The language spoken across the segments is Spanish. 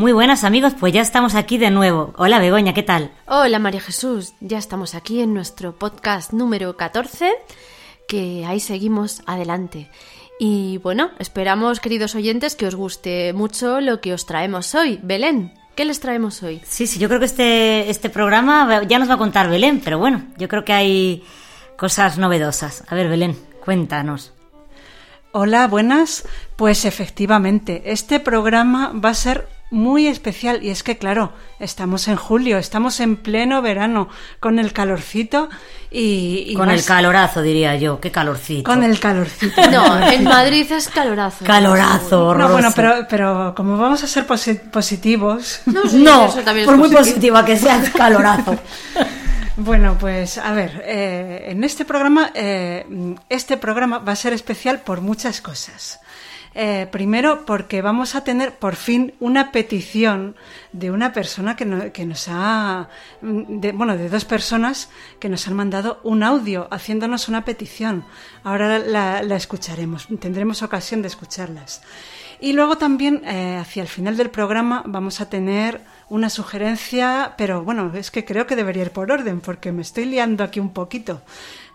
Muy buenas amigos, pues ya estamos aquí de nuevo. Hola Begoña, ¿qué tal? Hola María Jesús, ya estamos aquí en nuestro podcast número 14, que ahí seguimos adelante. Y bueno, esperamos, queridos oyentes, que os guste mucho lo que os traemos hoy. Belén, ¿qué les traemos hoy? Sí, sí, yo creo que este, este programa ya nos va a contar Belén, pero bueno, yo creo que hay cosas novedosas. A ver, Belén, cuéntanos. Hola, buenas. Pues efectivamente, este programa va a ser muy especial y es que claro, estamos en julio, estamos en pleno verano con el calorcito y, y Con más- el calorazo, diría yo. Qué calorcito. con el calorcito. No, en Madrid es calorazo. Calorazo, No, bueno, pero, pero como vamos a ser posi- positivos, No, sí, No, eso también es por muy positivo. positiva que sea, es calorazo. Bueno, pues a ver, eh, en este programa, eh, este programa va a ser especial por muchas cosas. Eh, primero, porque vamos a tener por fin una petición de una persona que, no- que nos ha, de, bueno, de dos personas que nos han mandado un audio haciéndonos una petición. Ahora la, la escucharemos, tendremos ocasión de escucharlas. Y luego también, eh, hacia el final del programa, vamos a tener una sugerencia, pero bueno, es que creo que debería ir por orden, porque me estoy liando aquí un poquito.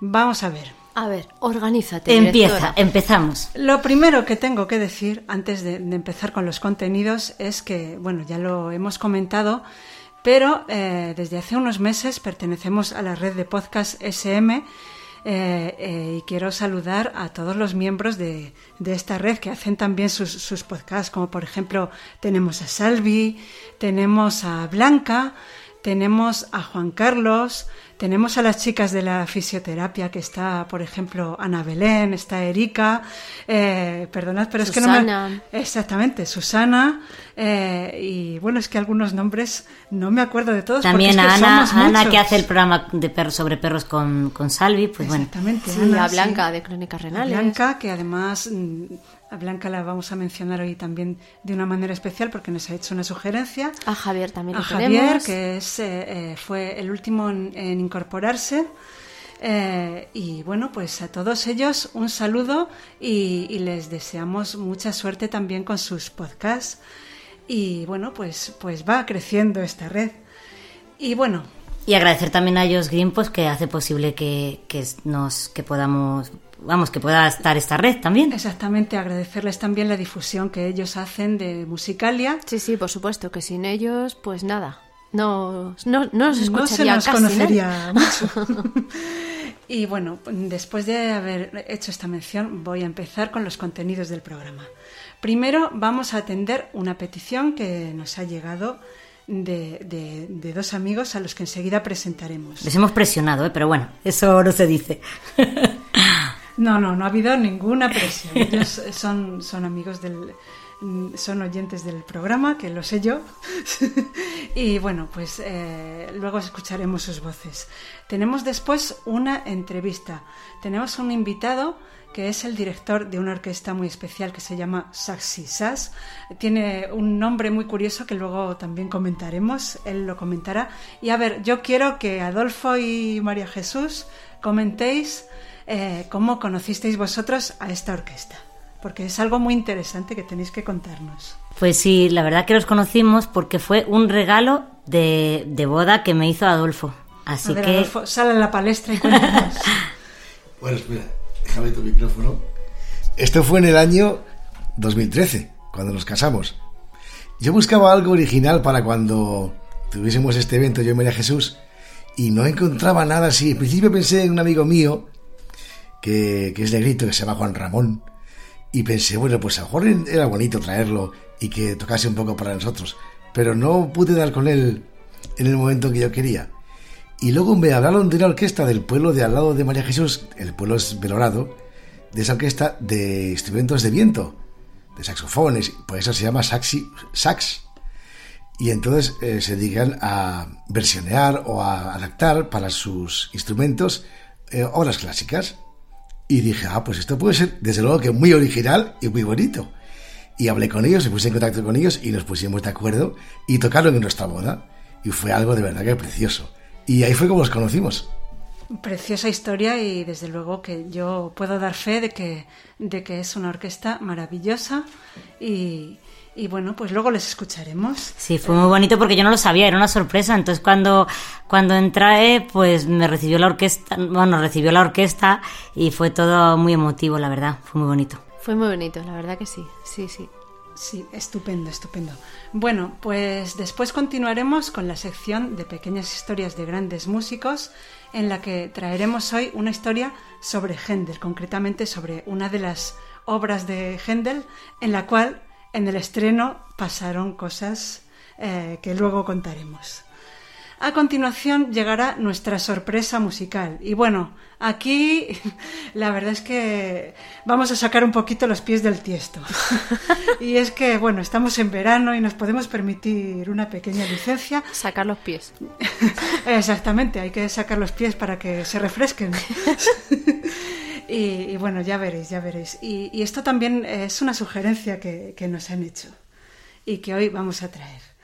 Vamos a ver. A ver, organízate. Empieza, directora. empezamos. Lo primero que tengo que decir antes de, de empezar con los contenidos es que, bueno, ya lo hemos comentado, pero eh, desde hace unos meses pertenecemos a la red de podcast SM eh, eh, y quiero saludar a todos los miembros de, de esta red que hacen también sus, sus podcasts, como por ejemplo tenemos a Salvi, tenemos a Blanca, tenemos a Juan Carlos, tenemos a las chicas de la fisioterapia que está, por ejemplo, Ana Belén, está Erika, eh, perdonad, pero es que no Susana. me... Exactamente, Susana, eh, y bueno, es que algunos nombres no me acuerdo de todos. También porque a es que Ana, somos Ana que hace el programa de perros sobre perros con, con Salvi, pues bueno. Exactamente, Sí, Ana, sí. Blanca de Crónicas A Renales. Blanca, que además mm, a Blanca la vamos a mencionar hoy también de una manera especial porque nos ha hecho una sugerencia. A Javier también a lo Javier, tenemos. que es, eh, eh, fue el último en, en incorporarse. Eh, y bueno, pues a todos ellos un saludo y, y les deseamos mucha suerte también con sus podcasts. Y bueno, pues, pues va creciendo esta red. Y bueno, Y agradecer también a ellos Green pues, que hace posible que, que nos que podamos vamos que pueda estar esta red también. exactamente agradecerles también la difusión que ellos hacen de Musicalia. Sí, sí, por supuesto, que sin ellos, pues nada. No, no, no nos no se escucharía nos casi nadie. conocería mucho. Y bueno, después de haber hecho esta mención, voy a empezar con los contenidos del programa. Primero vamos a atender una petición que nos ha llegado de, dos amigos a los que enseguida presentaremos. Les hemos presionado, ¿eh? pero bueno, eso no se dice. no, no, no ha habido ninguna presión. Ellos son, son amigos del, son oyentes del programa, que lo sé yo. y bueno, pues eh, luego escucharemos sus voces. Tenemos después una entrevista. Tenemos un invitado que es el director de una orquesta muy especial que se llama Saxi Sass. Tiene un nombre muy curioso que luego también comentaremos, él lo comentará. Y a ver, yo quiero que Adolfo y María Jesús comentéis eh, cómo conocisteis vosotros a esta orquesta, porque es algo muy interesante que tenéis que contarnos. Pues sí, la verdad que los conocimos porque fue un regalo de, de boda que me hizo Adolfo. Así que... Adolfo, sale a la palestra y cuéntanos. bueno, espera déjame tu micrófono. Esto fue en el año 2013, cuando nos casamos. Yo buscaba algo original para cuando tuviésemos este evento, yo y María Jesús, y no encontraba nada así. En principio pensé en un amigo mío, que, que es negrito, que se llama Juan Ramón, y pensé, bueno, pues a lo era bonito traerlo y que tocase un poco para nosotros, pero no pude dar con él en el momento que yo quería. Y luego me hablaron de una orquesta del pueblo de al lado de María Jesús, el pueblo es Belorado, de esa orquesta de instrumentos de viento, de saxofones, por eso se llama saxi, sax. Y entonces eh, se dedican a versionear o a adaptar para sus instrumentos eh, obras clásicas. Y dije, ah, pues esto puede ser desde luego que muy original y muy bonito. Y hablé con ellos, me puse en contacto con ellos y nos pusimos de acuerdo y tocaron en nuestra boda. Y fue algo de verdad que precioso. Y ahí fue como los conocimos. Preciosa historia y desde luego que yo puedo dar fe de que, de que es una orquesta maravillosa y, y bueno, pues luego les escucharemos. Sí, fue muy bonito porque yo no lo sabía, era una sorpresa. Entonces cuando, cuando entré, pues me recibió la orquesta, bueno, recibió la orquesta y fue todo muy emotivo, la verdad, fue muy bonito. Fue muy bonito, la verdad que sí, sí, sí. Sí, estupendo, estupendo. Bueno, pues después continuaremos con la sección de pequeñas historias de grandes músicos, en la que traeremos hoy una historia sobre Händel, concretamente sobre una de las obras de Händel, en la cual en el estreno pasaron cosas eh, que luego contaremos. A continuación llegará nuestra sorpresa musical. Y bueno, aquí la verdad es que vamos a sacar un poquito los pies del tiesto. y es que, bueno, estamos en verano y nos podemos permitir una pequeña licencia. Sacar los pies. Exactamente, hay que sacar los pies para que se refresquen. y, bueno, ya veréis, ya veréis. Y, esto también es una sugerencia que nos han hecho y que hoy vamos a traer.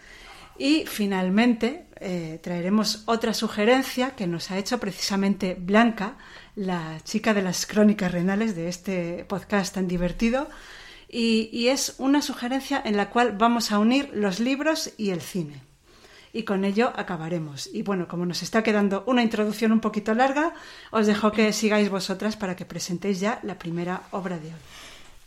Y finalmente eh, traeremos otra sugerencia que nos ha hecho precisamente Blanca, la chica de las crónicas renales de este podcast tan divertido. Y, es una sugerencia en la cual vamos a unir los libros y el cine. Y con ello acabaremos. Y bueno, como nos está quedando una introducción un poquito larga, os dejo que sigáis vosotras para que presentéis ya la primera obra de hoy.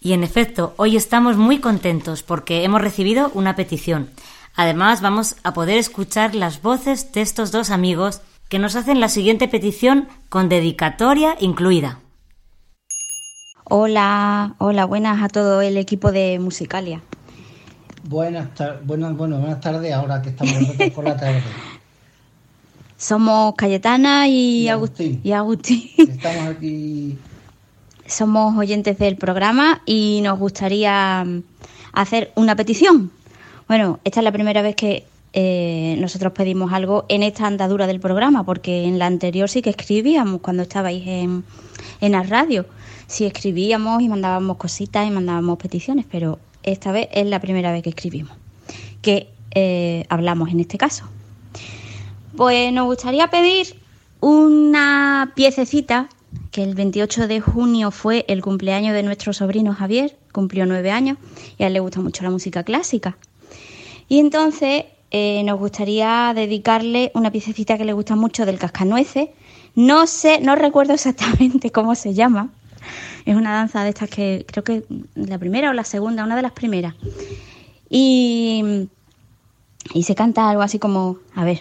Y en efecto, hoy estamos muy contentos porque hemos recibido una petición. Además, vamos a poder escuchar las voces de estos dos amigos que nos hacen la siguiente petición con dedicatoria incluida. Hola, hola, buenas a todo el equipo de Musicalia. Buenas, buenas, bueno, buenas tardes, ahora que estamos por la tarde. Somos Cayetana y, Agustín. y Agustín. Estamos aquí. Somos oyentes del programa y nos gustaría mm, hacer una petición. Bueno, esta es la primera vez que eh, nosotros pedimos algo en esta andadura del programa, porque en la anterior sí que escribíamos cuando estabais en, en la radio. Sí escribíamos y mandábamos cositas y mandábamos peticiones, pero esta vez es la primera vez que escribimos, que eh, hablamos en este caso. Pues nos gustaría pedir una piececita, que el 28 de junio fue el cumpleaños de nuestro sobrino Javier, cumplió nueve años, y a él le gusta mucho la música clásica. Y entonces eh, nos gustaría dedicarle una piececita que le gusta mucho del cascanueces. No sé, no recuerdo exactamente cómo se llama. Es una danza de estas que creo que la primera o la segunda, una de las primeras. Y, y se canta algo así como, a ver.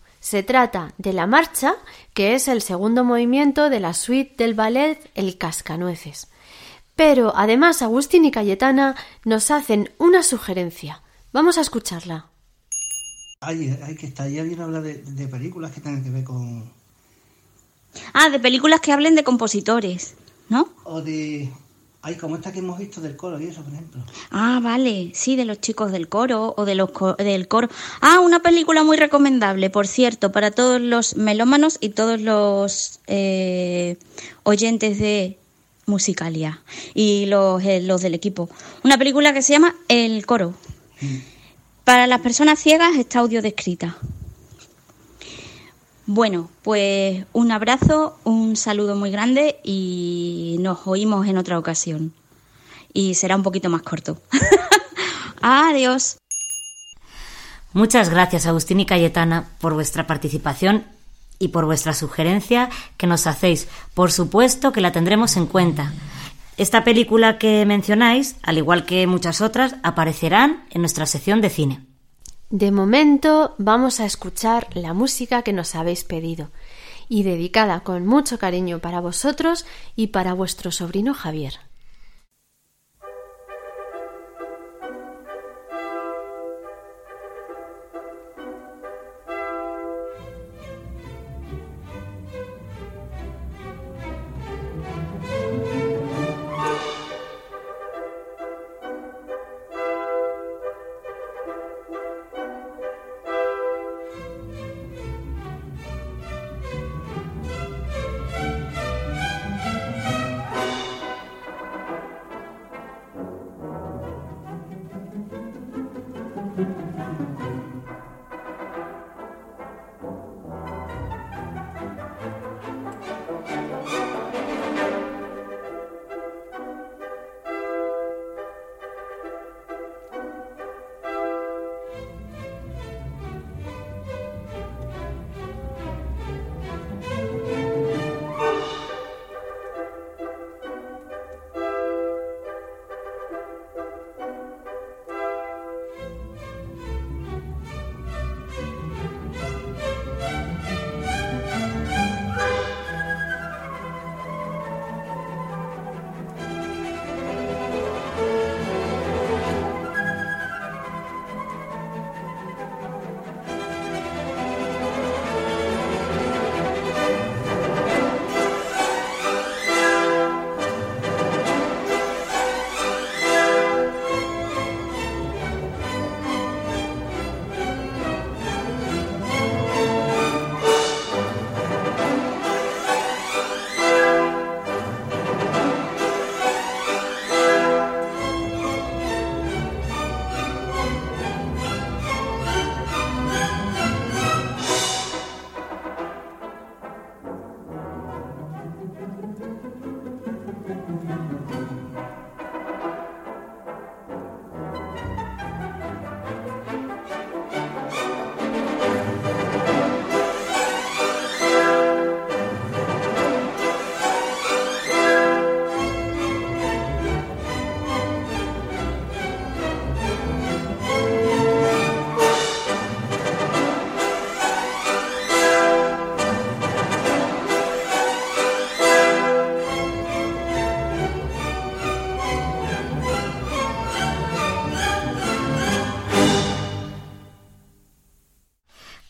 se trata de la marcha, que es el segundo movimiento de la suite del ballet El Cascanueces. Pero además Agustín y Cayetana nos hacen una sugerencia. Vamos a escucharla. Ay, hay que estar ya bien hablar de, de películas que tengan que ver con... Ah, de películas que hablen de compositores, ¿no? O de... Ay, como esta que hemos visto del coro y eso, por ejemplo. Ah, vale, sí, de los chicos del coro o de los co- del coro. Ah, una película muy recomendable, por cierto, para todos los melómanos y todos los eh, oyentes de Musicalia y los, eh, los del equipo. Una película que se llama El coro. Para las personas ciegas está audio descrita. Bueno, pues un abrazo, un saludo muy grande y nos oímos en otra ocasión. Y será un poquito más corto. Adiós. Muchas gracias, Agustín y Cayetana, por vuestra participación y por vuestra sugerencia que nos hacéis. Por supuesto que la tendremos en cuenta. Esta película que mencionáis, al igual que muchas otras, aparecerán en nuestra sección de cine. De momento vamos a escuchar la música que nos habéis pedido y dedicada con mucho cariño para vosotros y para vuestro sobrino Javier.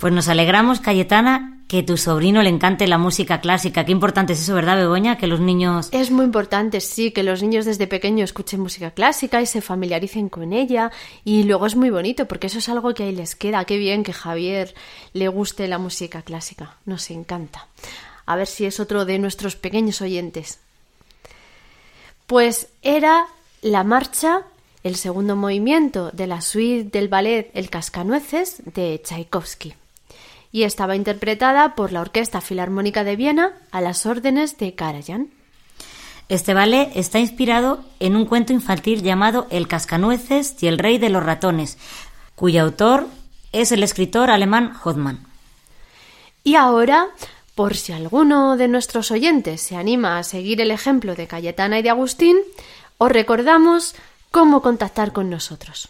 Pues nos alegramos, Cayetana, que tu sobrino le encante la música clásica. Qué importante es eso, ¿verdad, Begoña? Que los niños... Es muy importante, sí, que los niños desde pequeños escuchen música clásica y se familiaricen con ella. Y luego es muy bonito, porque eso es algo que ahí les queda. Qué bien que Javier le guste la música clásica. Nos encanta. A ver si es otro de nuestros pequeños oyentes. Pues era la marcha, el segundo movimiento de la suite del ballet El Cascanueces de Tchaikovsky. Y estaba interpretada por la Orquesta Filarmónica de Viena a las órdenes de Karajan. Este ballet está inspirado en un cuento infantil llamado El cascanueces y el rey de los ratones, cuyo autor es el escritor alemán Hodman. Y ahora, por si alguno de nuestros oyentes se anima a seguir el ejemplo de Cayetana y de Agustín, os recordamos cómo contactar con nosotros.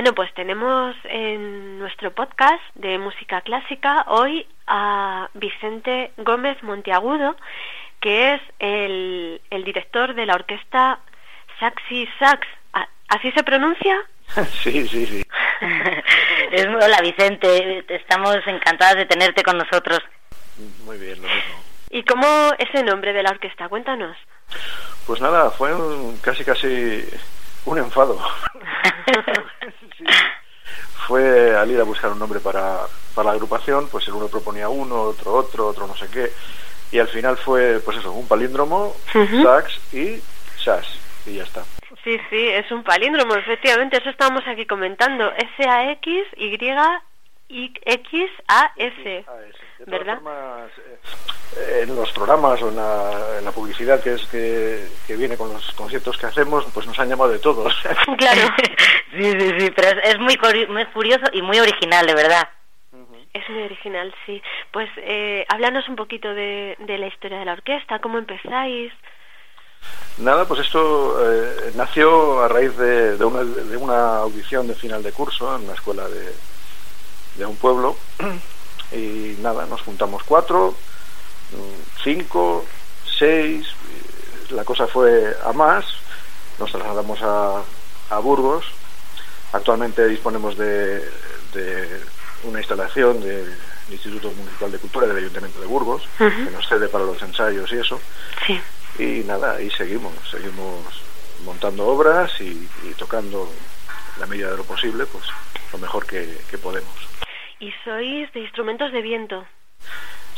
Bueno, pues tenemos en nuestro podcast de música clásica hoy a Vicente Gómez Monteagudo, que es el, el director de la orquesta Saxi Sax. ¿Así se pronuncia? Sí, sí, sí. es, hola Vicente, estamos encantadas de tenerte con nosotros. Muy bien, lo mismo. ¿Y cómo ese nombre de la orquesta? Cuéntanos. Pues nada, fue casi casi un enfado. Fue al ir a buscar un nombre para, para la agrupación, pues el uno proponía uno, otro otro, otro no sé qué, y al final fue, pues eso, un palíndromo, sax y sas, y ya está. Sí, sí, es un palíndromo, efectivamente, eso estábamos aquí comentando, S-A-X, Y, X, A, S. ¿Verdad? Eh, en los programas o en la, publicidad que es que, viene con los conciertos que hacemos, pues nos han llamado de todos. claro. sí, sí, sí, pero es, muy, muy curioso y muy original, de verdad. Es muy original, sí. Pues eh, háblanos un poquito de, de la historia de la orquesta, cómo empezáis. Nada, pues esto eh, nació a raíz de, de, una, de, una, audición de final de curso en una escuela de, de un pueblo y nada, nos juntamos cuatro, cinco, seis, la cosa fue a más, nos trasladamos a, a Burgos, actualmente disponemos de, de una instalación del Instituto Municipal de Cultura del Ayuntamiento de Burgos, que nos cede para los ensayos y eso. Sí. Y nada, ahí seguimos, seguimos montando obras y, tocando la medida de lo posible, pues lo mejor que, que podemos. ¿Y sois de instrumentos de viento?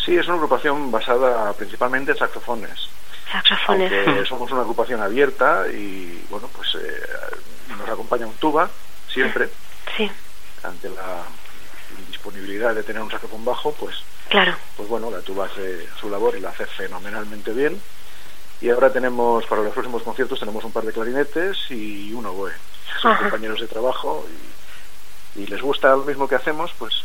Sí, es una agrupación basada principalmente en saxofones. Saxofones. Aunque somos una agrupación abierta y, bueno, pues eh, nos acompaña un tuba siempre. Sí. Ante la indisponibilidad de tener un saxofón bajo, pues, claro. pues bueno, la tuba hace su labor y la hace fenomenalmente bien. Y ahora tenemos, para los próximos conciertos, tenemos un par de clarinetes y un oboe. Son compañeros de trabajo y, y les gusta lo mismo que hacemos, pues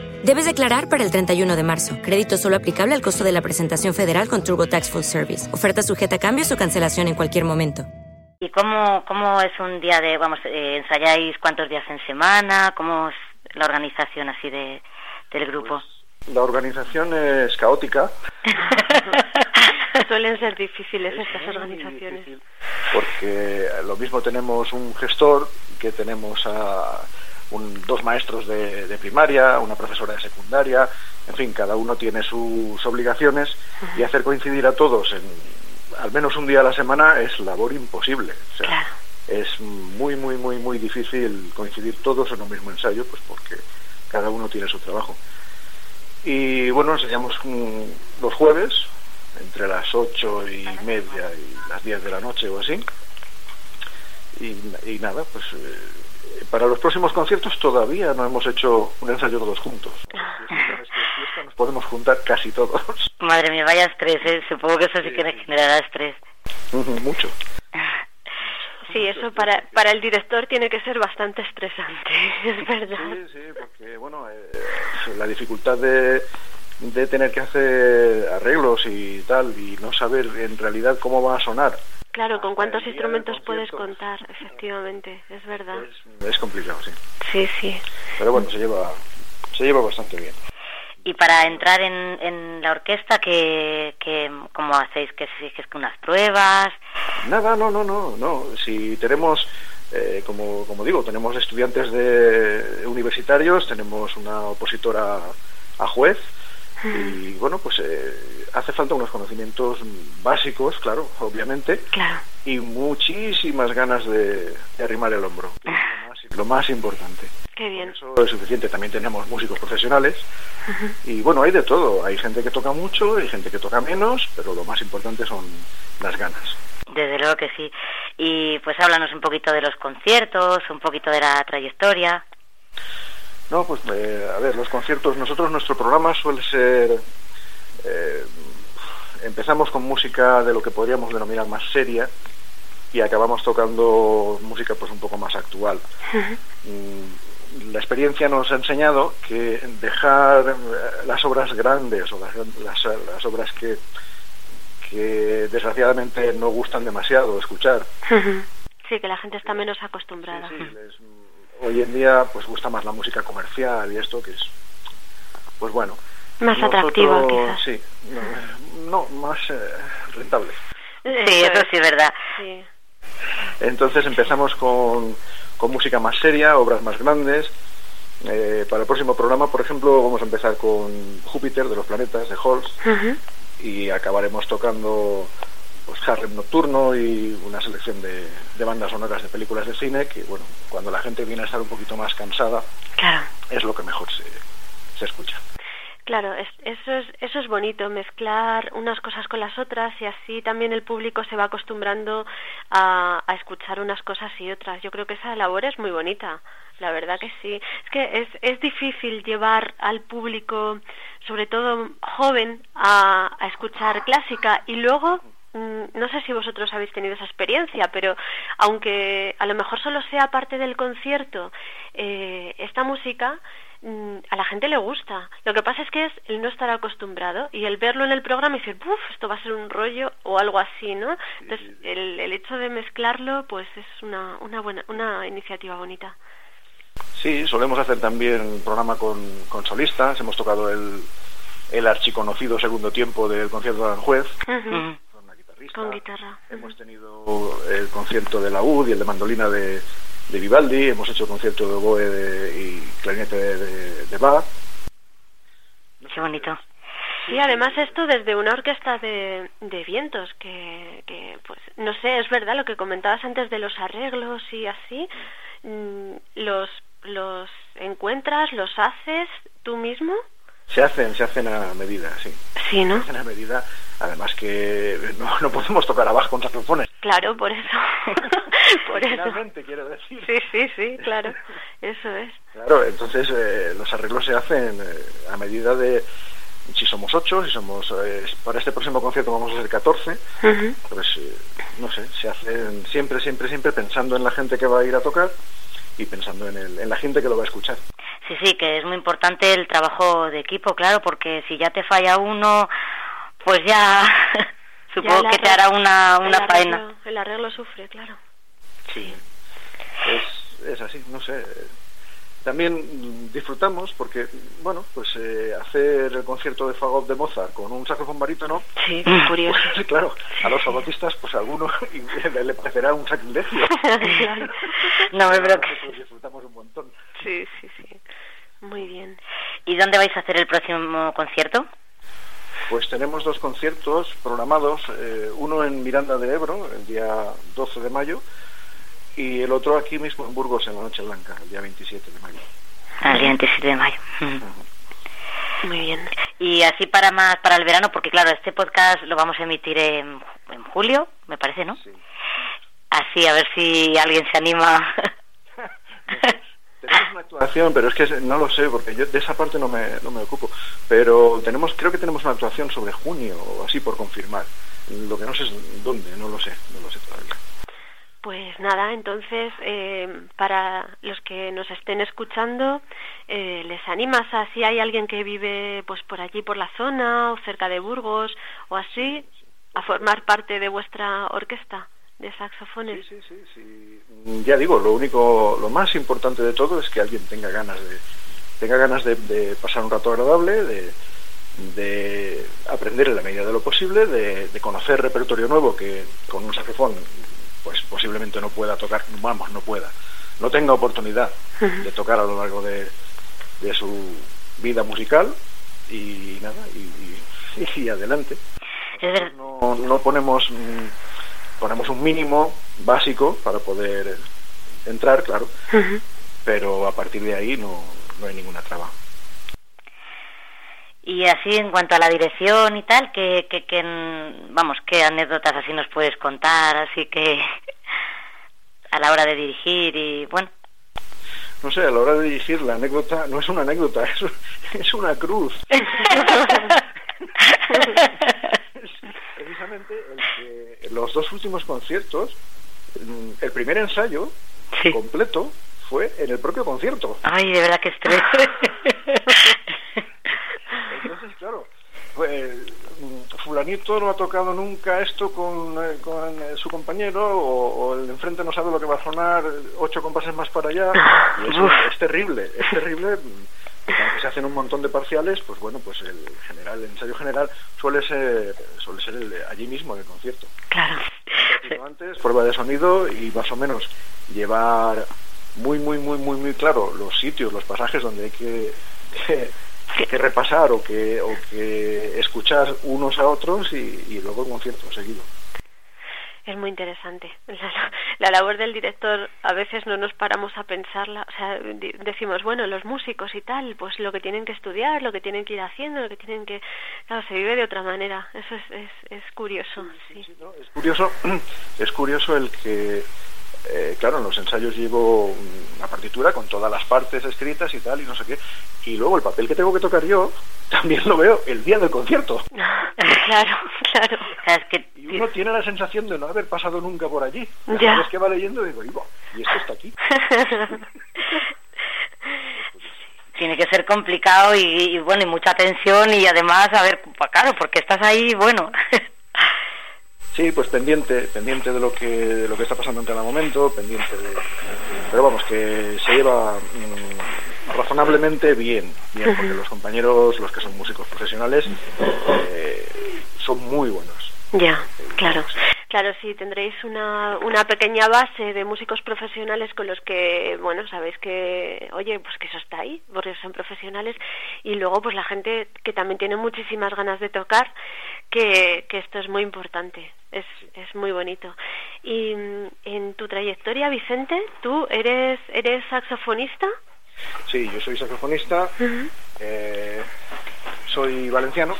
Debes declarar para el 31 de marzo. Crédito solo aplicable al costo de la presentación federal con TurboTax Full Service. Oferta sujeta a cambios o cancelación en cualquier momento. ¿Y cómo, cómo es un día de, vamos, eh, ensayáis cuántos días en semana? ¿Cómo es la organización así de, del grupo? Pues, la organización es caótica. Suelen ser difíciles estas organizaciones. porque lo mismo tenemos un gestor que tenemos a un, dos maestros de, de, primaria, una profesora de secundaria, en fin, cada uno tiene sus obligaciones y hacer coincidir a todos en al menos un día a la semana es labor imposible. O sea, es muy, muy, muy, muy difícil coincidir todos en un mismo ensayo, pues porque cada uno tiene su trabajo. Y bueno, ensayamos los jueves, entre las ocho y media y las diez de la noche o así. Y, nada, pues eh, para los próximos conciertos todavía no hemos hecho un ensayo todos juntos. nos podemos juntar casi todos. Madre mía, vaya estrés, ¿eh? supongo que eso sí que generará estrés. Mucho. Sí, eso para, para el director tiene que ser bastante estresante, es verdad. Sí, sí, porque, bueno, eh, la dificultad de, de tener que hacer arreglos y tal, y no saber en realidad cómo va a sonar. Claro, con cuántos instrumentos puedes contar, efectivamente, es verdad. Es, es, complicado, sí. Sí, sí. Pero bueno, se lleva, se lleva bastante bien. Y para entrar en, en la orquesta, que, que, ¿cómo hacéis? ¿Que es, que unas pruebas? Nada, no, no, no. no. Si tenemos, eh, como, como digo, tenemos estudiantes de universitarios, tenemos una opositora a juez, y bueno, pues eh, hace falta unos conocimientos básicos, claro, obviamente, claro. y muchísimas ganas de, de arrimar el hombro. Lo más, lo más importante. Qué bien. Eso es suficiente. También tenemos músicos profesionales y bueno, hay de todo. Hay gente que toca mucho, hay gente que toca menos, pero lo más importante son las ganas. Desde luego que sí. Y pues háblanos un poquito de los conciertos, un poquito de la trayectoria. No, pues eh, a ver, los conciertos, nosotros nuestro programa suele ser... Eh, empezamos con música de lo que podríamos denominar más seria y acabamos tocando música pues un poco más actual. la experiencia nos ha enseñado que dejar eh, las obras grandes o las, las, las obras que, que desgraciadamente no gustan demasiado escuchar. Sí, que la gente está menos acostumbrada. Sí, sí, les, hoy en día pues gusta más la música comercial y esto que es, pues bueno. Más atractiva, quizás. Sí, no, no más eh, rentable. Sí, eso sí es verdad. Sí. Entonces empezamos con con música más seria, obras más grandes. Eh, para el próximo programa, por ejemplo, vamos a empezar con Júpiter de los planetas de Halls uh -huh. y acabaremos tocando pues Harlem Nocturno y una selección de, de, bandas sonoras de películas de cine que, bueno, cuando la gente viene a estar un poquito más cansada, claro. es lo que mejor se, se escucha. Claro, es, eso, es, eso es bonito, mezclar unas cosas con las otras y así también el público se va acostumbrando a, a escuchar unas cosas y otras. Yo creo que esa labor es muy bonita, la verdad que sí. Es que es, es difícil llevar al público, sobre todo joven, a, a escuchar clásica y luego no sé si vosotros habéis tenido esa experiencia, pero aunque a lo mejor solo sea parte del concierto, eh, esta música a la gente le gusta. Lo que pasa es que es el no estar acostumbrado y el verlo en el programa y decir, uff, esto va a ser un rollo o algo así, ¿no? Entonces, el, el hecho de mezclarlo, pues es una, una, buena, una iniciativa bonita. Sí, solemos hacer también programa con, con solistas. Hemos tocado el, el archiconocido segundo tiempo del concierto de Aranjuez. Uh -huh. Con guitarra. Hemos tenido el concierto de la UD y el de mandolina de, de Vivaldi, hemos hecho concierto de oboe de, y clarinete de, de, de Bach. Qué bonito. Sí, además esto desde una orquesta de, de vientos, que, que, pues, no sé, es verdad lo que comentabas antes de los arreglos y así, mmm, los, los encuentras, los haces tú mismo. Se hacen, se hacen a medida, sí. Sí, ¿no? Se hacen a medida, además que no, no podemos tocar a Bach con saxofones. Claro, por eso. por eso. quiero decir. Sí, sí, sí, claro. Eso es. Claro, entonces eh, los arreglos se hacen eh, a medida de si somos ocho, si somos eh, para este próximo concierto vamos a ser 14, uh -huh. pues no sé, se hacen siempre, siempre, siempre pensando en la gente que va a ir a tocar y pensando en, el, en la gente que lo va a escuchar. Sí, sí, que es muy importante el trabajo de equipo, claro, porque si ya te falla uno, pues ya supongo que te hará una, una el faena. Arreglo, el arreglo sufre, claro. Sí. Es, es así, no sé. también disfrutamos porque, bueno, pues eh, hacer el concierto de Fagot de Mozart con un saxofón barítono, sí, curioso. Pues, claro, a los fagotistas, pues a alguno le parecerá un sacrilegio. no me creo que pues, disfrutamos un montón. Sí, sí, sí. Muy bien. ¿Y dónde vais a hacer el próximo concierto? Pues tenemos dos conciertos programados, eh, uno en Miranda de Ebro, el día 12 de mayo, y el otro aquí mismo en Burgos en la Noche Blanca, el día 27 de mayo. Ah, el día 27 de mayo. Muy bien. Y así para más para el verano, porque claro, este podcast lo vamos a emitir en, en julio, me parece, ¿no? Sí. Así, a ver si alguien se anima. tenemos una actuación, pero es que no lo sé, porque yo de esa parte no me, no me ocupo. Pero tenemos, creo que tenemos una actuación sobre junio o así por confirmar. Lo que no sé es dónde, no lo sé, no lo sé todavía. Pues nada, entonces eh, para los que nos estén escuchando, eh, les animas a si hay alguien que vive pues por allí por la zona o cerca de Burgos o así a formar parte de vuestra orquesta de saxofones. Sí, sí, sí, sí. Ya digo, lo único, lo más importante de todo es que alguien tenga ganas de tenga ganas de, de pasar un rato agradable, de, de aprender en la medida de lo posible, de, de conocer repertorio nuevo que con un saxofón pues posiblemente no pueda tocar, vamos, no pueda, no tenga oportunidad de tocar a lo largo de, de su vida musical y nada, y, y, adelante. No, no ponemos, ponemos un mínimo básico para poder entrar, claro, pero a partir de ahí no, no hay ninguna traba. Y así en cuanto a la dirección y tal, que, que, que, vamos, qué anécdotas así nos puedes contar, así que a la hora de dirigir y bueno. No sé, a la hora de dirigir la anécdota no es una anécdota, es, es una cruz. precisamente el que los dos últimos conciertos, el primer ensayo sí. completo fue en el propio concierto. Ay, de verdad que estrés. Entonces, claro, pues, fulanito no ha tocado nunca esto con, eh, con eh, su compañero o, o, el de enfrente no sabe lo que va a sonar ocho compases más para allá. Y eso es terrible, es terrible. Aunque se hacen un montón de parciales, pues bueno, pues el general, el ensayo general suele ser, suele ser el, allí mismo en el concierto. Claro. Antes, prueba de sonido y más o menos llevar muy, muy, muy, muy, muy claro los sitios, los pasajes donde hay que, que, que repasar o que, o que escuchar unos a otros y, y luego el concierto seguido es muy interesante. La, la, labor del director a veces no nos paramos a pensarla, o sea, decimos, bueno, los músicos y tal, pues lo que tienen que estudiar, lo que tienen que ir haciendo, lo que tienen que... Claro, se vive de otra manera, eso es, es, es curioso. Sí, sí. Sí, no, es curioso, es curioso el que... Eh, claro, en los ensayos llevo una partitura con todas las partes escritas y tal, y no sé qué, y luego el papel que tengo que tocar yo también lo veo el día del concierto. claro, claro. Es que y uno tiene la sensación de no haber pasado nunca por allí. Ya. Es que va leyendo y digo, y esto está aquí. Tiene que ser complicado y, y, bueno, y mucha tensión y además, a ver, claro, porque estás ahí, bueno. Sí, pues pendiente, pendiente de lo que de lo que está pasando en cada momento, pendiente de, pero vamos que se lleva mmm, razonablemente bien, bien, porque los compañeros, los que son músicos profesionales, eh, son muy buenos. Ya, claro. Claro, sí, tendréis una, una pequeña base de músicos profesionales con los que, bueno, sabéis que, oye, pues que eso está ahí, porque son profesionales, y luego pues la gente que también tiene muchísimas ganas de tocar, que, que esto es muy importante, es, es muy bonito. Y en tu trayectoria, Vicente, ¿tú eres, eres saxofonista? Sí, yo soy saxofonista, uh -huh. eh, soy valenciano,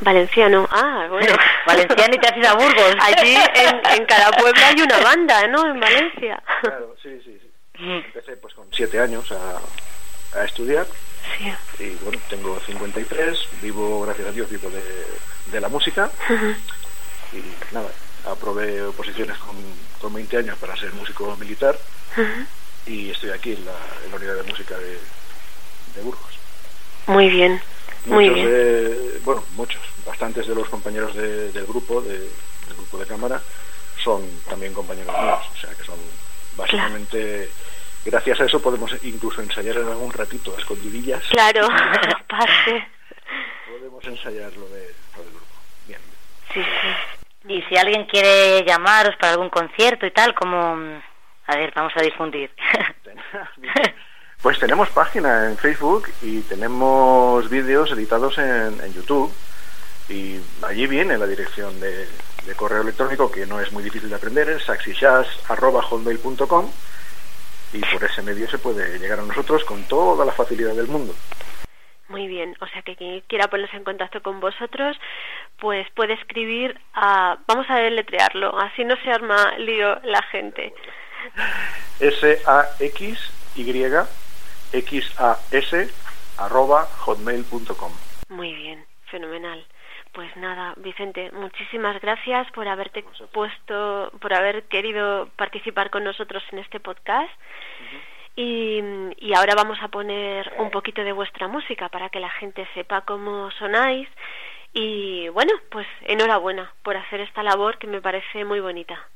Valenciano, ah, bueno. Valenciano y te has ido a Burgos. Allí en, en cada pueblo hay una banda, ¿no? En Valencia. Claro, sí, sí, sí. Empecé pues con siete años a, a estudiar. Sí. Y bueno, tengo 53, vivo, gracias a Dios, vivo de, de la música. Uh -huh. Y nada, aprobé oposiciones con, con 20 años para ser músico militar. Uh -huh. Y estoy aquí en la, en la unidad de música de, de Burgos. Muy bien. Muchos Muy bien. De, bueno, muchos, bastantes de los compañeros de, del grupo, de, del grupo de cámara, son también compañeros míos, o sea que son básicamente gracias a eso podemos incluso ensayar en algún ratito a escondidillas. Claro, aparte. Podemos ensayar lo, de, lo del grupo. Bien. Sí, sí. Y si alguien quiere llamaros para algún concierto y tal, como... A ver, vamos a difundir. Pues tenemos página en Facebook y tenemos vídeos editados en, en YouTube y allí viene la dirección de, de, correo electrónico que no es muy difícil de aprender, es saxishas.hotmail.com y por ese medio se puede llegar a nosotros con toda la facilidad del mundo. Muy bien, o sea que quien quiera ponerse en contacto con vosotros, pues puede escribir a... Vamos a deletrearlo, así no se arma lío la gente. S-A-X-Y arroba hotmail.com. Muy bien, fenomenal. Pues nada, Vicente, muchísimas gracias por haberte puesto, por haber querido participar con nosotros en este podcast. y, y, ahora vamos a poner un poquito de vuestra música para que la gente sepa cómo sonáis. Y bueno, pues enhorabuena por hacer esta labor que me parece muy bonita.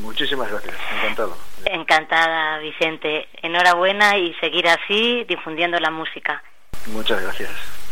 Muchísimas gracias, encantado. Encantada, Vicente. Enhorabuena y seguir así difundiendo la música. Muchas gracias.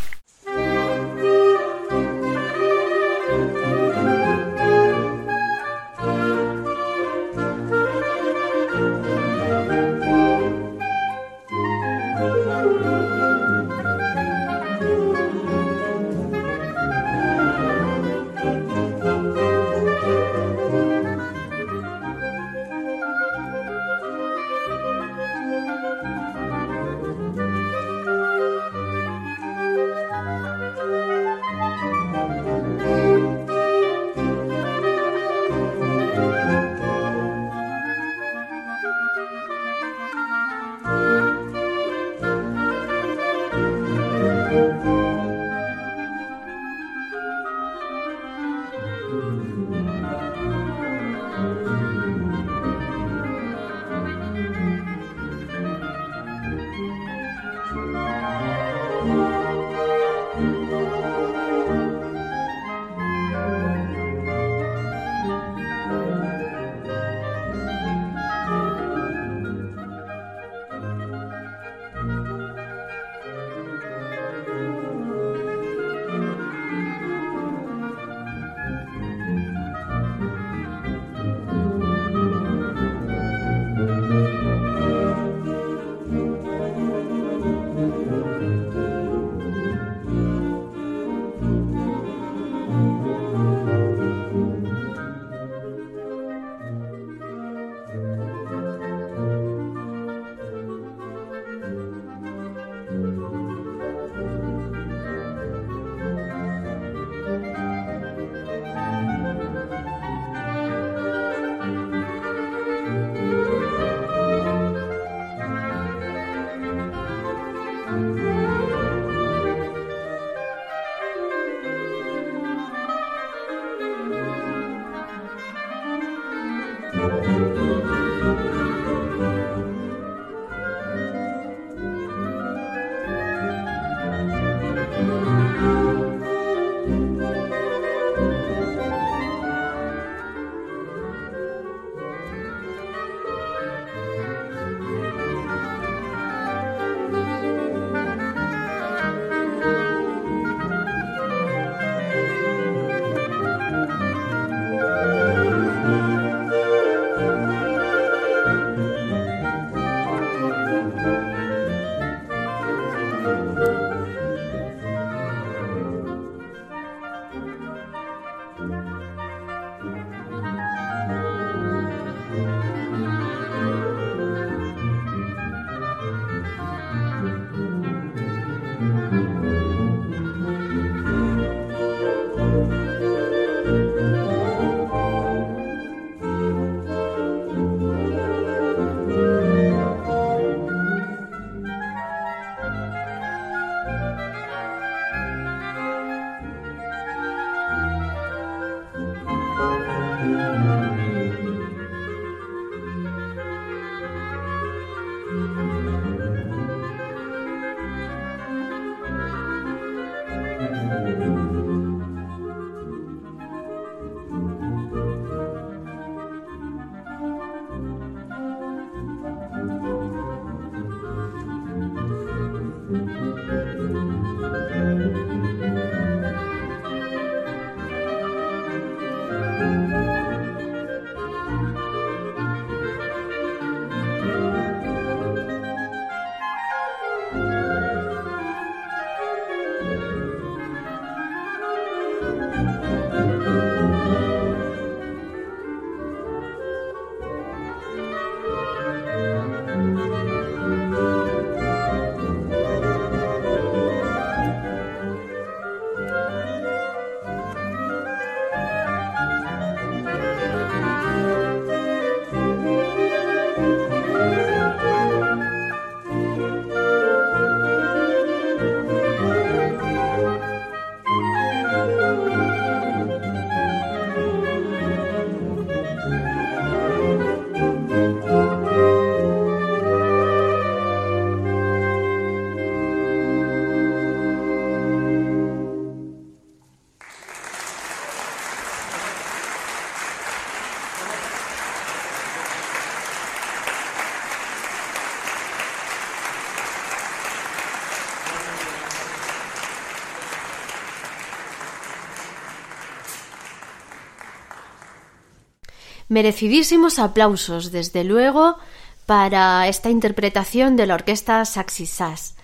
Merecidísimos aplausos, desde luego, para esta interpretación de la orquesta Saxy Sass.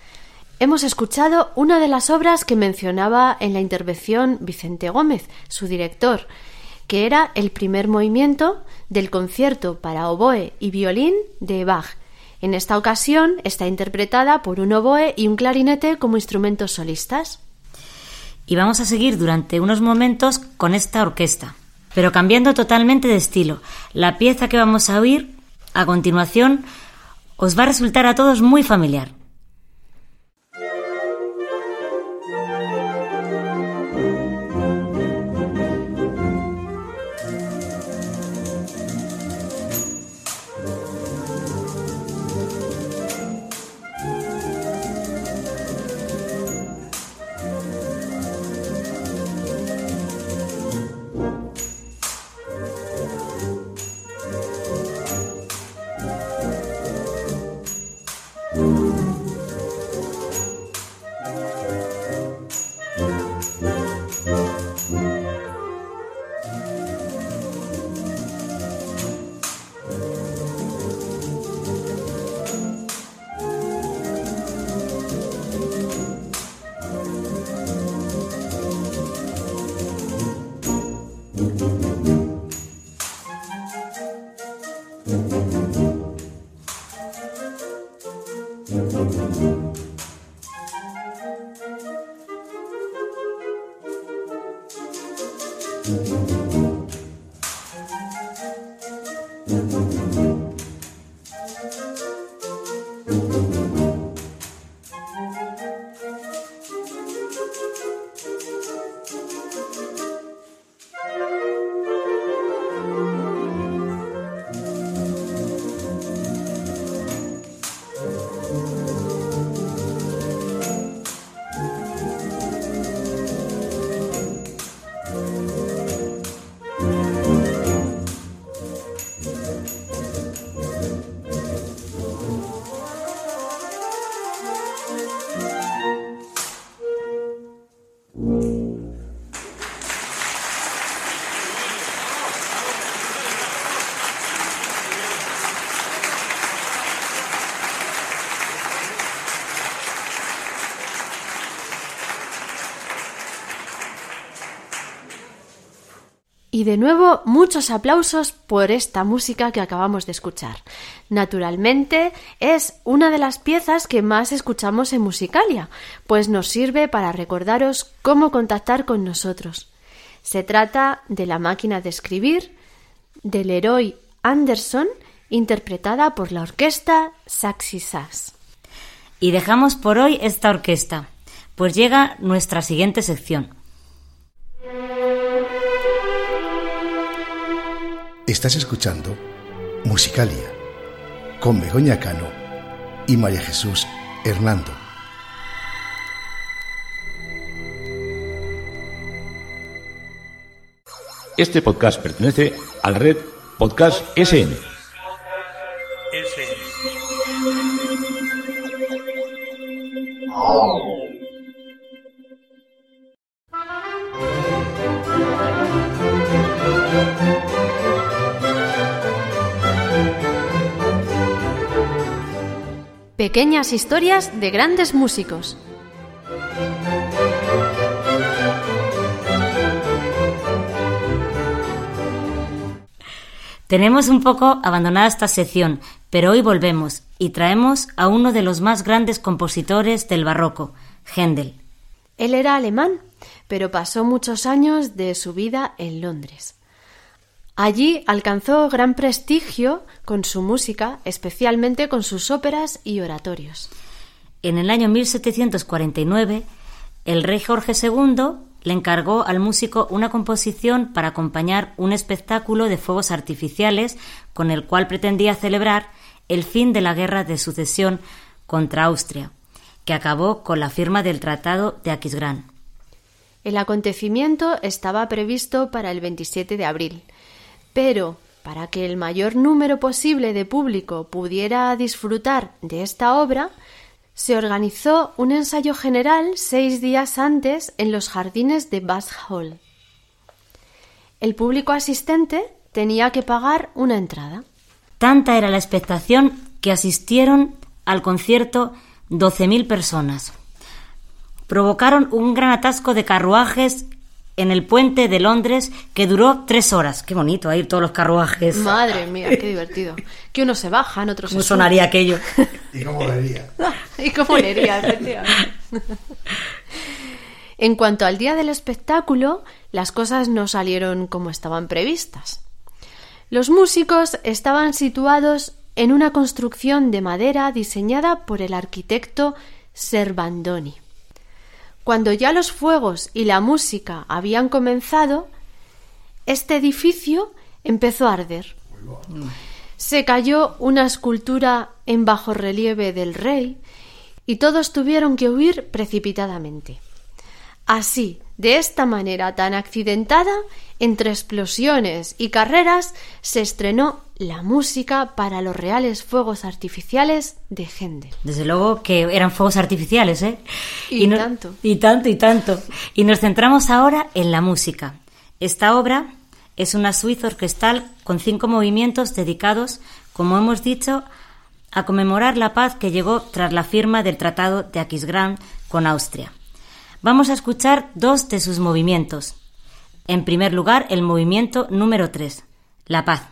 Hemos escuchado una de las obras que mencionaba en la intervención Vicente Gómez, su director, que era el primer movimiento del concierto para oboe y violín de Bach. En esta ocasión está interpretada por un oboe y un clarinete como instrumentos solistas. Y vamos a seguir durante unos momentos con esta orquesta pero cambiando totalmente de estilo. La pieza que vamos a oír a continuación os va a resultar a todos muy familiar. Y de nuevo, muchos aplausos por esta música que acabamos de escuchar. Naturalmente, es una de las piezas que más escuchamos en Musicalia, pues nos sirve para recordaros cómo contactar con nosotros. Se trata de la máquina de escribir del héroe Anderson, interpretada por la orquesta Saxy Sass. Y dejamos por hoy esta orquesta, pues llega nuestra siguiente sección. Estás escuchando Musicalia con Begoña Cano y María Jesús Hernando. Este podcast pertenece a la red Podcast SN. SN. Pequeñas historias de grandes músicos. Tenemos un poco abandonada esta sección, pero hoy volvemos y traemos a uno de los más grandes compositores del barroco, Händel. Él era alemán, pero pasó muchos años de su vida en Londres. Allí alcanzó gran prestigio con su música, especialmente con sus óperas y oratorios. En el año 1749, el rey Jorge II le encargó al músico una composición para acompañar un espectáculo de fuegos artificiales con el cual pretendía celebrar el fin de la guerra de sucesión contra Austria, que acabó con la firma del Tratado de Aquisgrán. El acontecimiento estaba previsto para el 27 de abril, pero para que el mayor número posible de público pudiera disfrutar de esta obra, se organizó un ensayo general seis días antes en los jardines de Bass Hall. El público asistente tenía que pagar una entrada. Tanta era la expectación que asistieron al concierto 12.000 personas. Provocaron un gran atasco de carruajes en el puente de Londres que duró tres horas. Qué bonito, ir todos los carruajes. Madre mía, qué divertido. Que unos se bajan, otros ¿Cómo se sonaría aquello? ¿Y cómo leería? y cómo leería, efectivamente. En cuanto al día del espectáculo, las cosas no salieron como estaban previstas. Los músicos estaban situados en una construcción de madera diseñada por el arquitecto Servandoni. Cuando ya los fuegos y la música habían comenzado, este edificio empezó a arder. Se cayó una escultura en bajo relieve del rey y todos tuvieron que huir precipitadamente. Así, de esta manera tan accidentada, entre explosiones y carreras, se estrenó la música para los reales fuegos artificiales de Händel. Desde luego que eran fuegos artificiales, ¿eh? Y no- tanto. Y tanto, y tanto. Y nos centramos ahora en la música. Esta obra es una suite orquestal con cinco movimientos dedicados, como hemos dicho, a conmemorar la paz que llegó tras la firma del Tratado de Aquisgrán con Austria. Vamos a escuchar dos de sus movimientos. En primer lugar, el movimiento número 3, La paz.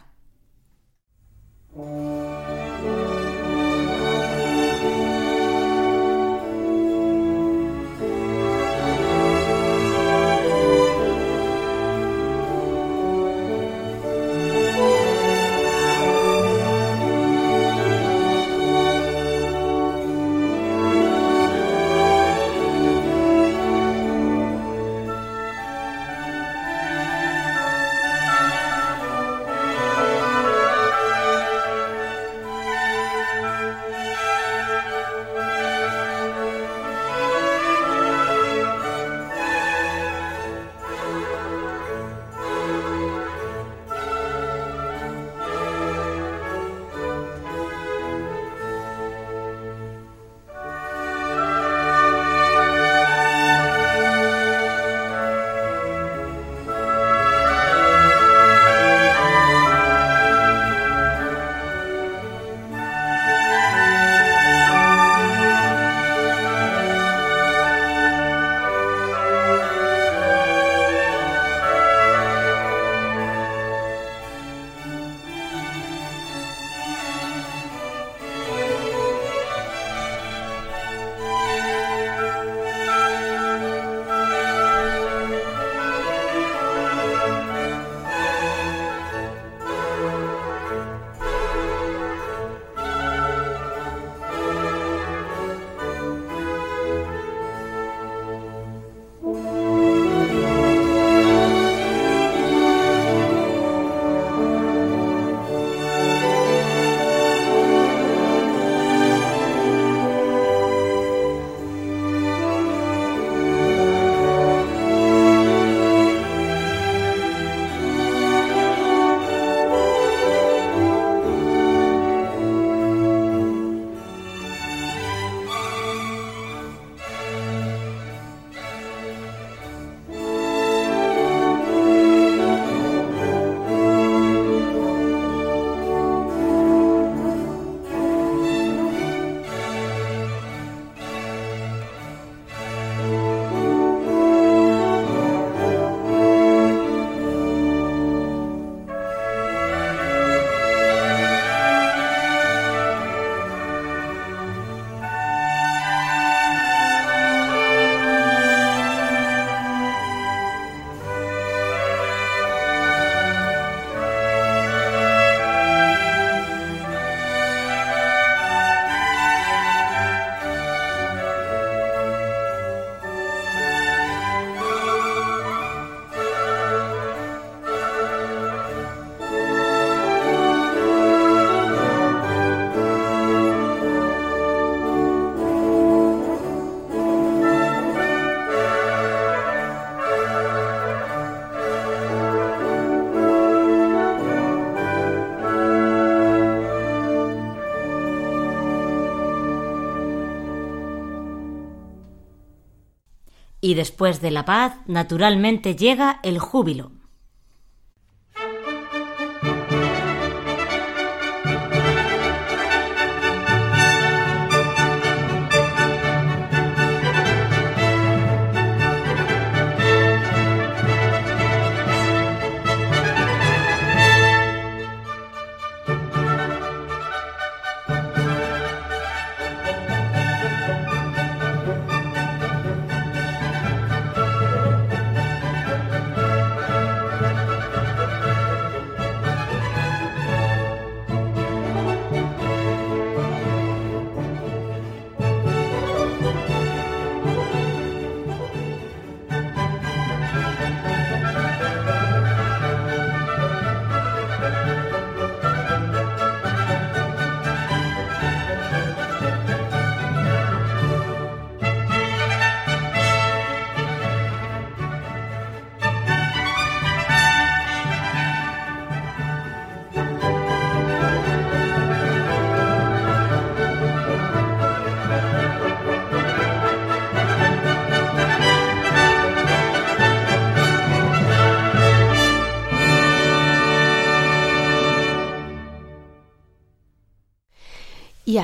Y después de la paz, naturalmente llega el júbilo.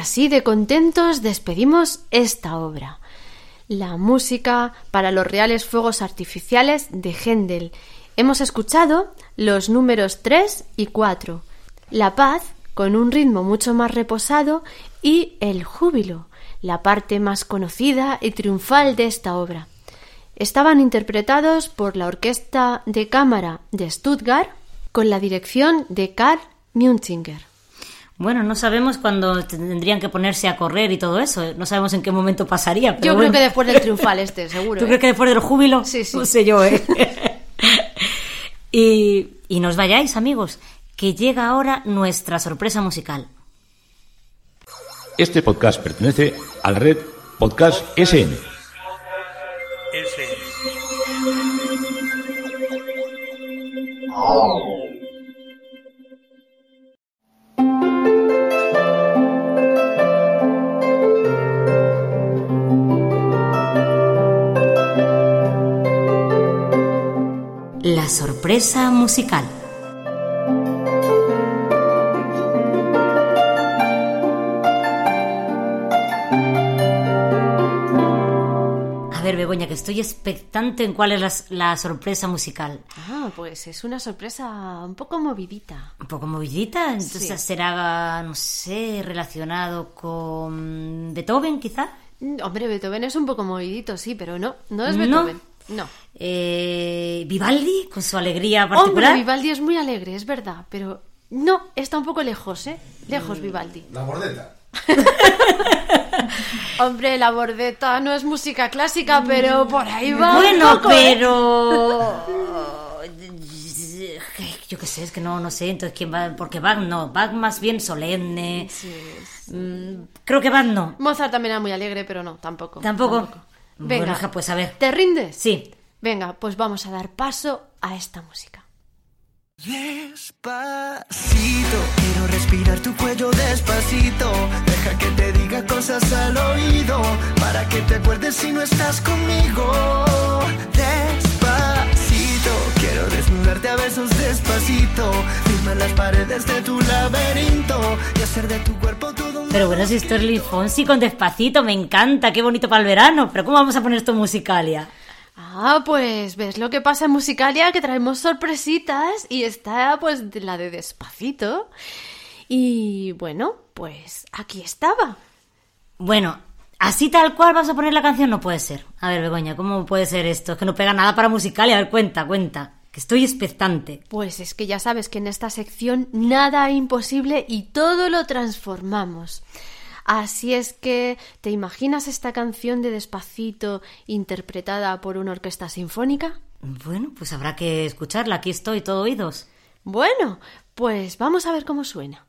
Así de contentos despedimos esta obra. La música para los reales fuegos artificiales de Händel. Hemos escuchado los números 3 y 4. La paz, con un ritmo mucho más reposado, y el júbilo, la parte más conocida y triunfal de esta obra. Estaban interpretados por la Orquesta de Cámara de Stuttgart con la dirección de Karl Munzinger. Bueno, no sabemos cuándo tendrían que ponerse a correr y todo eso. No sabemos en qué momento pasaría. yo creo que después del triunfal este, seguro. ¿Tú crees ¿eh? que después del júbilo? Sí, sí. No sé yo, ¿eh? y, y nos vayáis, amigos, que llega ahora nuestra sorpresa musical. Este podcast pertenece a la red Podcast SN. La sorpresa musical. A ver, Begoña, que estoy expectante en cuál es la, la sorpresa musical. Ah, pues es una sorpresa un poco movidita. Un poco movidita, entonces Sí. será, no sé, relacionado con Beethoven, quizá. Mm, Hombre, Beethoven es un poco movidito, sí, pero no, no es. Beethoven. No. Eh, Vivaldi, con su alegría Hombre, particular. Vivaldi es muy alegre, es verdad, pero no, está un poco lejos, ¿eh? Lejos Mm. Vivaldi. La bordeta. Hombre, la bordeta no es música clásica, pero por ahí va. Bueno, poco, ¿eh? pero yo qué sé, es que no, no sé, entonces quién va, porque Bach no, Bach más bien solemne. Mm, creo que Bach no. Mozart también era muy alegre, pero no, tampoco. Tampoco. Venga, Bueno, hija, pues a ver. ¿te rindes? Sí. Venga, pues vamos a dar paso a esta música. Despacito, quiero respirar tu cuello despacito. Deja que te diga cosas al oído, para que te acuerdes si no estás conmigo. Despacito, quiero desnudarte a besos despacito. Las paredes de tu laberinto y hacer de tu cuerpo todo un Pero bueno, si esto es Luis Fonsi con despacito, me encanta, qué bonito para el verano. Pero ¿cómo vamos a poner esto en musicalia? Ah, pues ves lo que pasa en Musicalia, que traemos sorpresitas y está pues la de Despacito. Y bueno, pues aquí estaba. Bueno, así tal cual vas a poner la canción no puede ser. A ver, Begoña, ¿cómo puede ser esto? Es que no pega nada para musicalia. A ver, cuenta, cuenta. Que estoy expectante. Pues es que ya sabes que en esta sección nada imposible y todo lo transformamos. Así es que, ¿te imaginas esta canción de Despacito interpretada por una orquesta sinfónica? Bueno, pues habrá que escucharla. Aquí estoy, todo oídos. Bueno, pues vamos a ver cómo suena.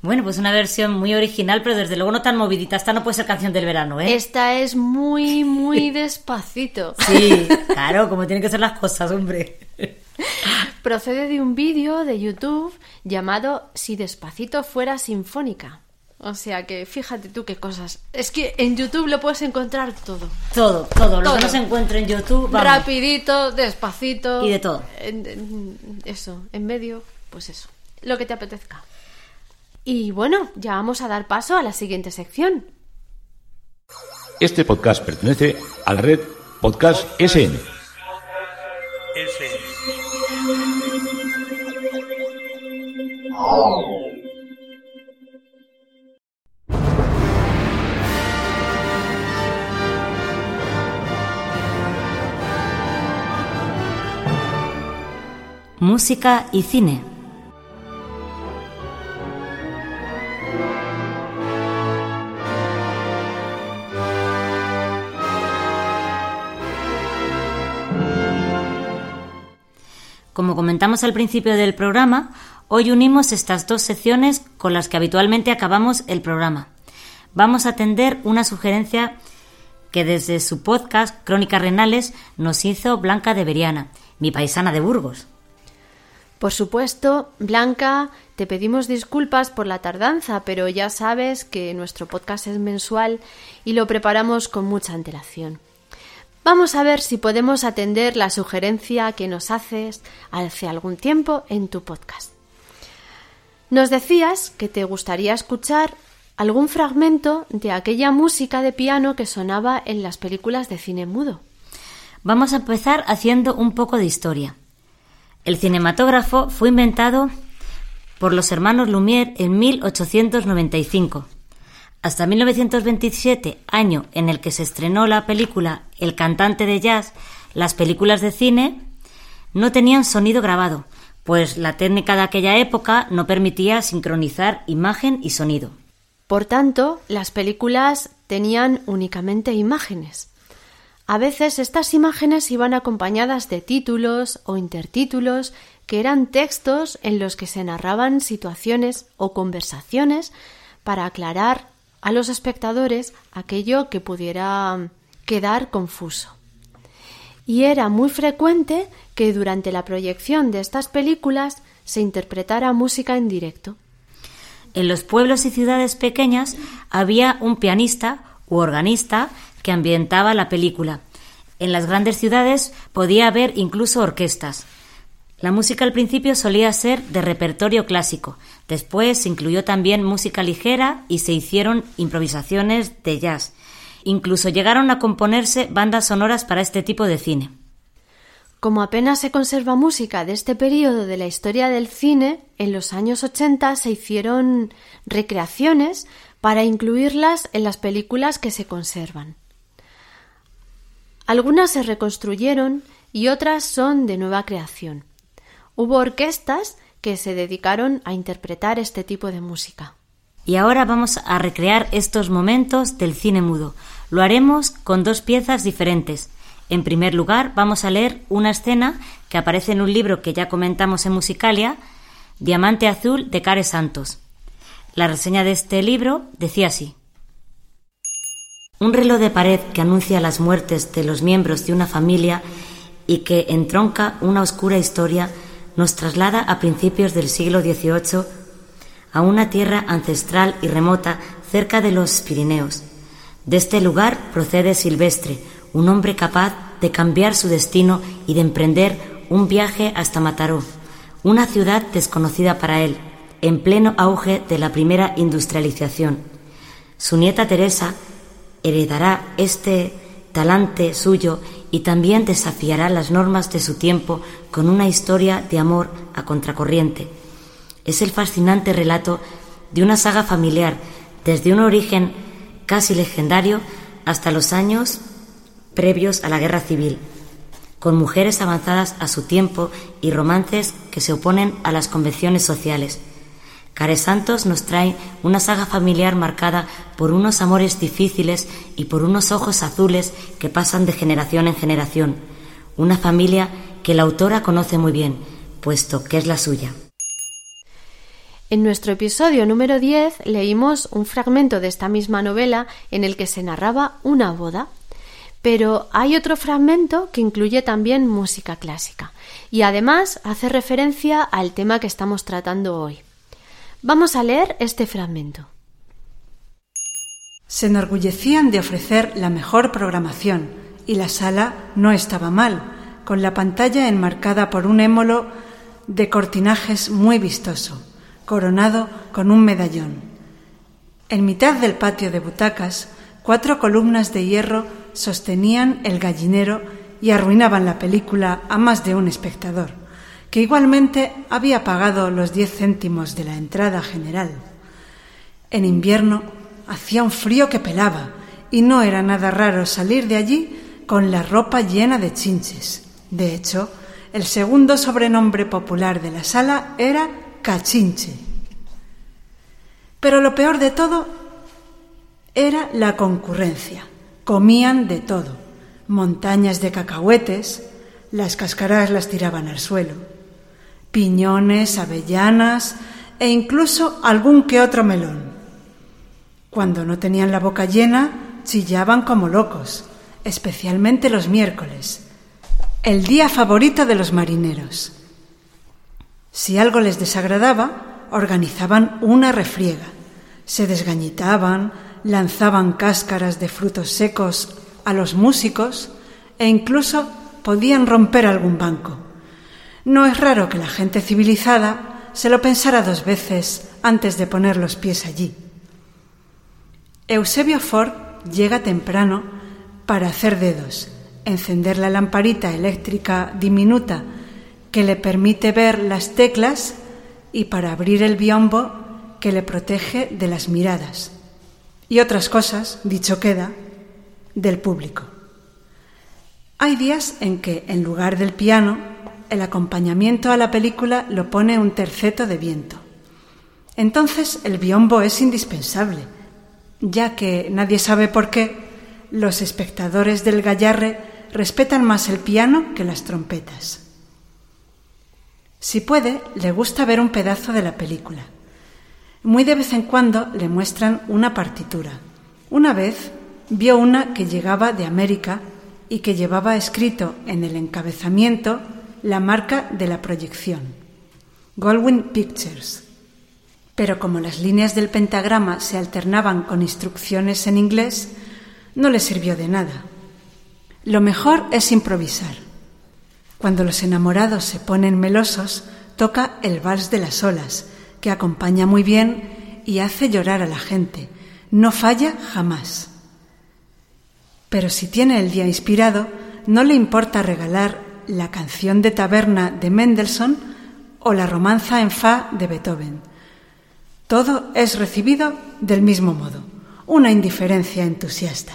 Bueno, pues una versión muy original, pero desde luego no tan movidita. Esta no puede ser canción del verano, ¿eh? Esta es muy, muy despacito. Sí, claro, como tienen que ser las cosas, hombre. Procede de un vídeo de YouTube llamado Si despacito fuera sinfónica. O sea que fíjate tú qué cosas. Es que en YouTube lo puedes encontrar todo. Todo, todo. Lo que no se encuentra en YouTube, vamos. Rapidito, despacito. Y de todo. En- en- eso, en medio, pues eso. Lo que te apetezca. Y bueno, ya vamos a dar paso a la siguiente sección. Este podcast pertenece a la red Podcast SN. Música y cine. Como comentamos al principio del programa, hoy unimos estas dos secciones con las que habitualmente acabamos el programa. Vamos a atender una sugerencia que desde su podcast Crónicas Renales nos hizo Blanca de Beriana, mi paisana de Burgos. Por supuesto, Blanca, te pedimos disculpas por la tardanza, pero ya sabes que nuestro podcast es mensual y lo preparamos con mucha antelación. Vamos a ver si podemos atender la sugerencia que nos haces hace algún tiempo en tu podcast. Nos decías que te gustaría escuchar algún fragmento de aquella música de piano que sonaba en las películas de cine mudo. Vamos a empezar haciendo un poco de historia. El cinematógrafo fue inventado por los hermanos Lumière en 1895. Hasta 1927, año en el que se estrenó la película El cantante de jazz, las películas de cine no tenían sonido grabado, pues la técnica de aquella época no permitía sincronizar imagen y sonido. Por tanto, las películas tenían únicamente imágenes. A veces estas imágenes iban acompañadas de títulos o intertítulos que eran textos en los que se narraban situaciones o conversaciones para aclarar a los espectadores aquello que pudiera quedar confuso. Y era muy frecuente que durante la proyección de estas películas se interpretara música en directo. En los pueblos y ciudades pequeñas había un pianista u organista que ambientaba la película. En las grandes ciudades podía haber incluso orquestas. La música al principio solía ser de repertorio clásico, después se incluyó también música ligera y se hicieron improvisaciones de jazz. Incluso llegaron a componerse bandas sonoras para este tipo de cine. Como apenas se conserva música de este periodo de la historia del cine, en los años 80 se hicieron recreaciones para incluirlas en las películas que se conservan. Algunas se reconstruyeron y otras son de nueva creación. Hubo orquestas que se dedicaron a interpretar este tipo de música. Y ahora vamos a recrear estos momentos del cine mudo. Lo haremos con dos piezas diferentes. En primer lugar, vamos a leer una escena que aparece en un libro que ya comentamos en Musicalia, Diamante Azul de Care Santos. La reseña de este libro decía así. Un reloj de pared que anuncia las muertes de los miembros de una familia y que entronca una oscura historia nos traslada a principios del siglo XVIII a una tierra ancestral y remota cerca de los Pirineos. De este lugar procede Silvestre, un hombre capaz de cambiar su destino y de emprender un viaje hasta Mataró, una ciudad desconocida para él, en pleno auge de la primera industrialización. Su nieta Teresa heredará este talante suyo y también desafiará las normas de su tiempo con una historia de amor a contracorriente. Es el fascinante relato de una saga familiar desde un origen casi legendario hasta los años previos a la guerra civil, con mujeres avanzadas a su tiempo y romances que se oponen a las convenciones sociales. Care Santos nos trae una saga familiar marcada por unos amores difíciles y por unos ojos azules que pasan de generación en generación. Una familia que la autora conoce muy bien, puesto que es la suya. En nuestro episodio número 10 leímos un fragmento de esta misma novela en el que se narraba una boda. Pero hay otro fragmento que incluye también música clásica y además hace referencia al tema que estamos tratando hoy. Vamos a leer este fragmento. Se enorgullecían de ofrecer la mejor programación y la sala no estaba mal, con la pantalla enmarcada por un émolo de cortinajes muy vistoso coronado con un medallón. En mitad del patio de butacas, cuatro columnas de hierro sostenían el gallinero y arruinaban la película a más de un espectador, que igualmente había pagado los diez céntimos de la entrada general. En invierno hacía un frío que pelaba y no era nada raro salir de allí con la ropa llena de chinches. De hecho, el segundo sobrenombre popular de la sala era cachinche. Pero lo peor de todo era la concurrencia. Comían de todo, montañas de cacahuetes, las cáscaras las tiraban al suelo, piñones, avellanas e incluso algún que otro melón. Cuando no tenían la boca llena, chillaban como locos, especialmente los miércoles, el día favorito de los marineros. Si algo les desagradaba, organizaban una refriega. Se desgañitaban, lanzaban cáscaras de frutos secos a los músicos e incluso podían romper algún banco. No es raro que la gente civilizada se lo pensara dos veces antes de poner los pies allí. Eusebio Ford llega temprano para hacer dedos, encender la lamparita eléctrica diminuta que le permite ver las teclas y para abrir el biombo que le protege de las miradas y otras cosas, dicho queda, del público. Hay días en que, en lugar del piano, el acompañamiento a la película lo pone un terceto de viento. Entonces el biombo es indispensable, ya que nadie sabe por qué los espectadores del gallarre respetan más el piano que las trompetas. Si puede, le gusta ver un pedazo de la película. Muy de vez en cuando le muestran una partitura. Una vez vio una que llegaba de América y que llevaba escrito en el encabezamiento la marca de la proyección, Goldwyn Pictures. Pero como las líneas del pentagrama se alternaban con instrucciones en inglés, no le sirvió de nada. Lo mejor es improvisar. Cuando los enamorados se ponen melosos, toca el vals de las olas, que acompaña muy bien y hace llorar a la gente. No falla jamás. Pero si tiene el día inspirado, no le importa regalar la canción de taberna de Mendelssohn o la romanza en fa de Beethoven. Todo es recibido del mismo modo, una indiferencia entusiasta.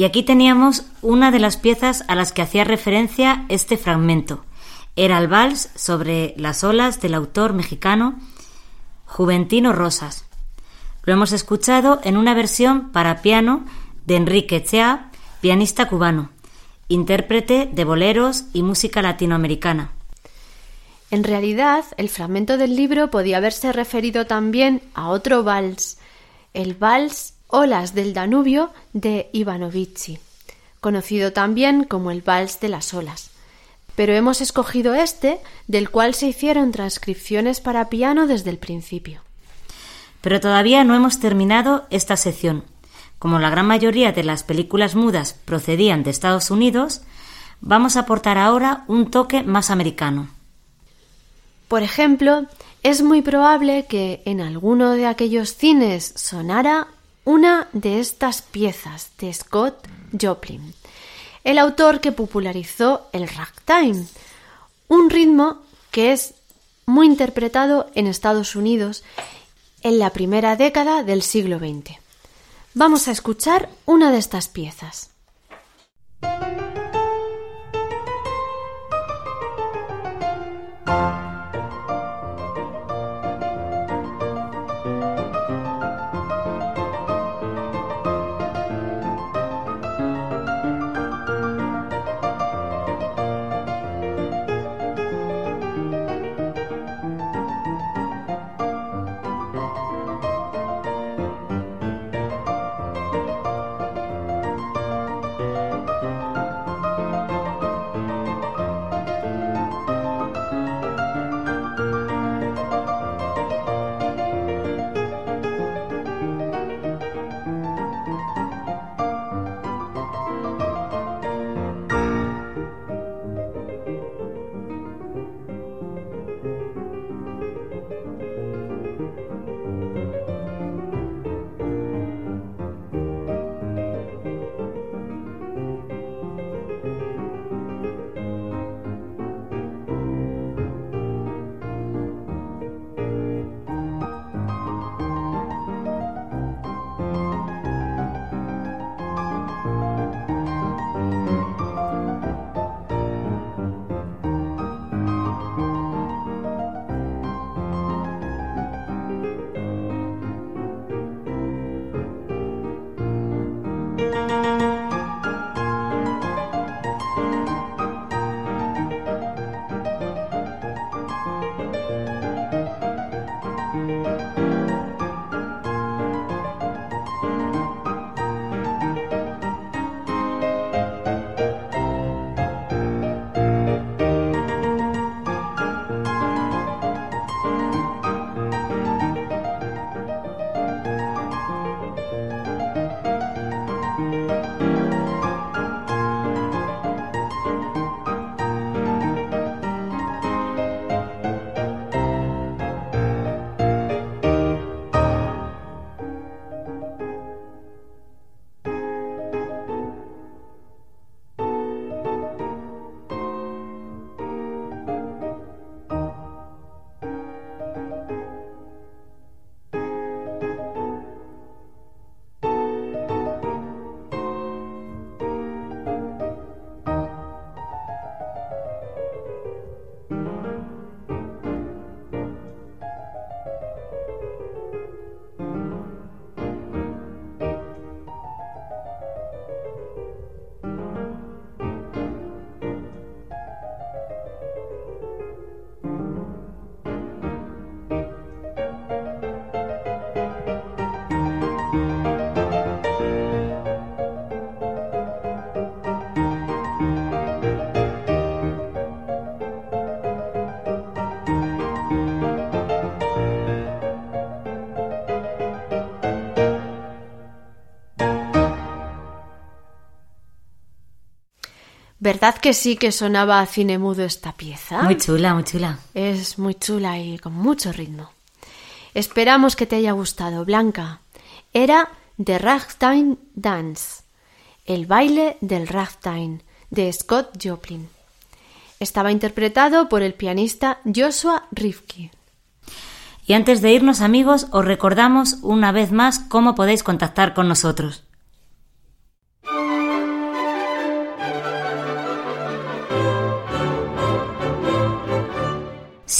Y aquí teníamos una de las piezas a las que hacía referencia este fragmento. Era el vals sobre las olas del autor mexicano Juventino Rosas. Lo hemos escuchado en una versión para piano de Enrique Chea, pianista cubano, intérprete de boleros y música latinoamericana. En realidad, el fragmento del libro podía haberse referido también a otro vals, el vals Olas del Danubio de Ivanovici, conocido también como el vals de las olas. Pero hemos escogido este, del cual se hicieron transcripciones para piano desde el principio. Pero todavía no hemos terminado esta sección. Como la gran mayoría de las películas mudas procedían de Estados Unidos, vamos a aportar ahora un toque más americano. Por ejemplo, es muy probable que en alguno de aquellos cines sonara una de estas piezas de Scott Joplin, el autor que popularizó el ragtime, un ritmo que es muy interpretado en Estados Unidos en la primera década del siglo XX. Vamos a escuchar una de estas piezas. ¿Verdad que sí que sonaba a cine mudo esta pieza? Muy chula, muy chula. Es muy chula y con mucho ritmo. Esperamos que te haya gustado, Blanca. Era The Ragtime Dance, el baile del ragtime, de Scott Joplin. Estaba interpretado por el pianista Joshua Rifkin. Y antes de irnos, amigos, os recordamos una vez más cómo podéis contactar con nosotros.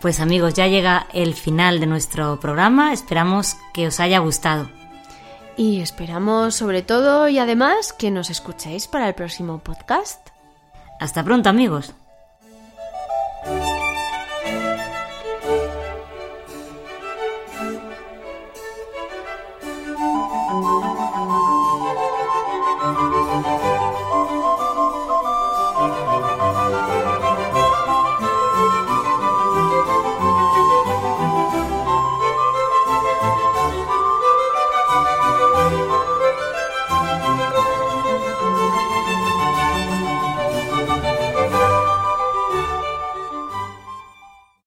Pues amigos, ya llega el final de nuestro programa. Esperamos que os haya gustado. Y esperamos sobre todo y además que nos escuchéis para el próximo podcast. Hasta pronto amigos.